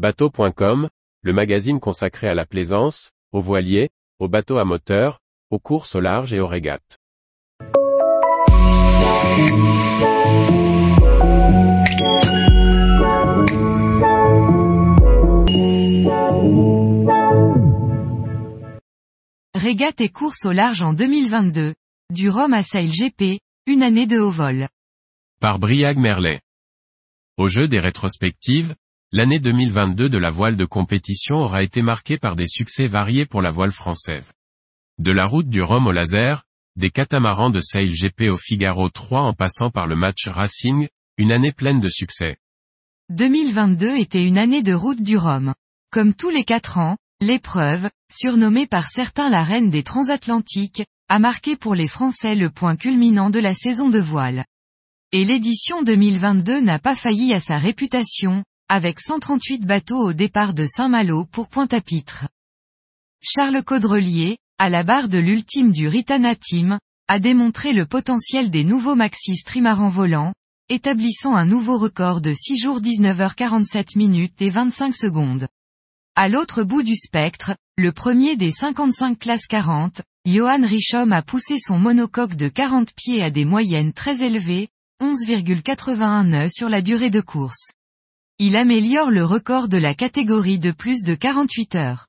Bateau.com, le magazine consacré à la plaisance, aux voiliers, aux bateaux à moteur, aux courses au large et aux régates. Régate et course au large en 2022. Du Rhum à Sail GP, une année de haut vol. Par Briag Merlet. Au jeu des rétrospectives, l'année 2022 de la voile de compétition aura été marquée par des succès variés pour la voile française. De la route du Rhum au laser, des catamarans de Sail GP au Figaro 3 en passant par le match Racing, une année pleine de succès. 2022 était une année de route du Rhum. Comme tous les quatre ans, l'épreuve, surnommée par certains la reine des transatlantiques, a marqué pour les Français le point culminant de la saison de voile. Et l'édition 2022 n'a pas failli à sa réputation, avec 138 bateaux au départ de Saint-Malo pour Pointe-à-Pitre. Charles Caudrelier, à la barre de l'ultime du Ritana Team, a démontré le potentiel des nouveaux Maxis trimarans volants, établissant un nouveau record de 6 jours 19h47 minutes et 25 secondes. À l'autre bout du spectre, le premier des 55 classes 40, Johan Richomme a poussé son monocoque de 40 pieds à des moyennes très élevées, 11,81 nœuds sur la durée de course. Il améliore le record de la catégorie de plus de 48 heures.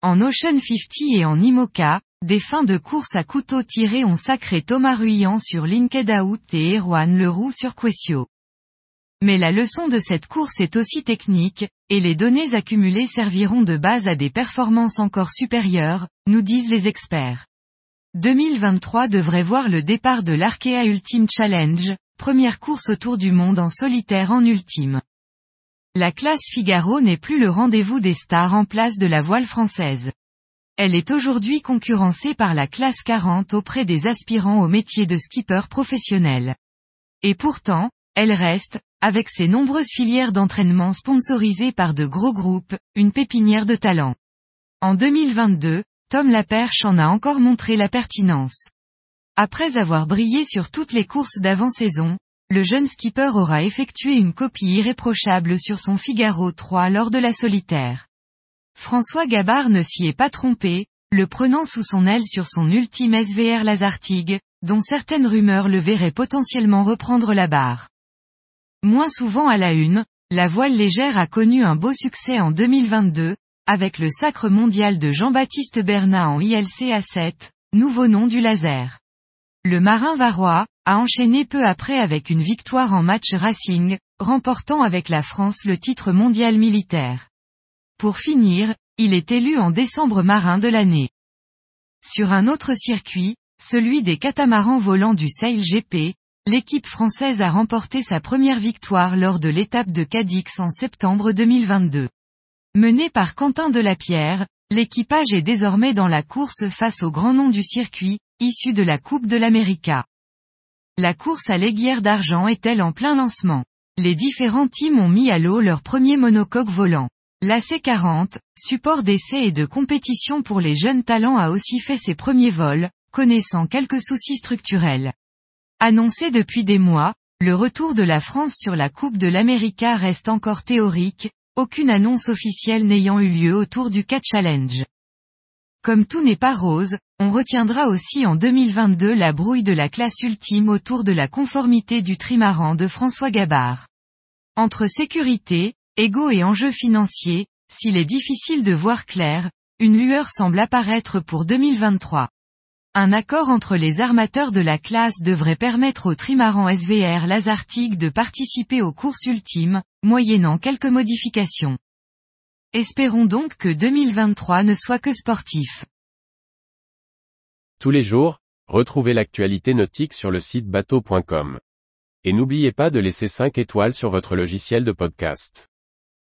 En Ocean 50 et en IMOCA, des fins de course à couteau tiré ont sacré Thomas Ruyant sur Linked Out et Erwan Leroux sur Quessio. Mais la leçon de cette course est aussi technique, et les données accumulées serviront de base à des performances encore supérieures, nous disent les experts. 2023 devrait voir le départ de l'Arkea Ultime Challenge, première course autour du monde en solitaire en ultime. La classe Figaro n'est plus le rendez-vous des stars en place de la voile française. Elle est aujourd'hui concurrencée par la classe 40 auprès des aspirants au métier de skipper professionnel. Et pourtant, elle reste, avec ses nombreuses filières d'entraînement sponsorisées par de gros groupes, une pépinière de talent. En 2022, Tom Laperche en a encore montré la pertinence. Après avoir brillé sur toutes les courses d'avant-saison, le jeune skipper aura effectué une copie irréprochable sur son Figaro 3 lors de la solitaire. François Gabard ne s'y est pas trompé, le prenant sous son aile sur son ultime SVR Lazartigue, dont certaines rumeurs le verraient potentiellement reprendre la barre. Moins souvent à la une, la voile légère a connu un beau succès en 2022, avec le sacre mondial de Jean-Baptiste Bernat en ILC A7, nouveau nom du laser. Le marin varois, a enchaîné peu après avec une victoire en match racing, remportant avec la France le titre mondial militaire. Pour finir, il est élu en décembre marin de l'année. Sur un autre circuit, celui des catamarans volants du Sail GP, l'équipe française a remporté sa première victoire lors de l'étape de Cadix en septembre 2022. Mené par Quentin Delapierre, l'équipage est désormais dans la course face au grand nom du circuit, issu de la Coupe de l'América. La course à l'aiguière d'argent est-elle en plein lancement Les différents teams ont mis à l'eau leur premier monocoque volant. L'AC40, support d'essai et de compétition pour les jeunes talents a aussi fait ses premiers vols, connaissant quelques soucis structurels. Annoncé depuis des mois, le retour de la France sur la Coupe de l'América reste encore théorique, aucune annonce officielle n'ayant eu lieu autour du Cat Challenge. Comme tout n'est pas rose, on retiendra aussi en 2022 la brouille de la classe ultime autour de la conformité du trimaran de François Gabard. Entre sécurité, égo et enjeux financiers, s'il est difficile de voir clair, une lueur semble apparaître pour 2023. Un accord entre les armateurs de la classe devrait permettre au trimaran SVR Lazartigue de participer aux courses ultimes, moyennant quelques modifications. Espérons donc que 2023 ne soit que sportif. Tous les jours, retrouvez l'actualité nautique sur le site bateau.com. Et n'oubliez pas de laisser 5 étoiles sur votre logiciel de podcast.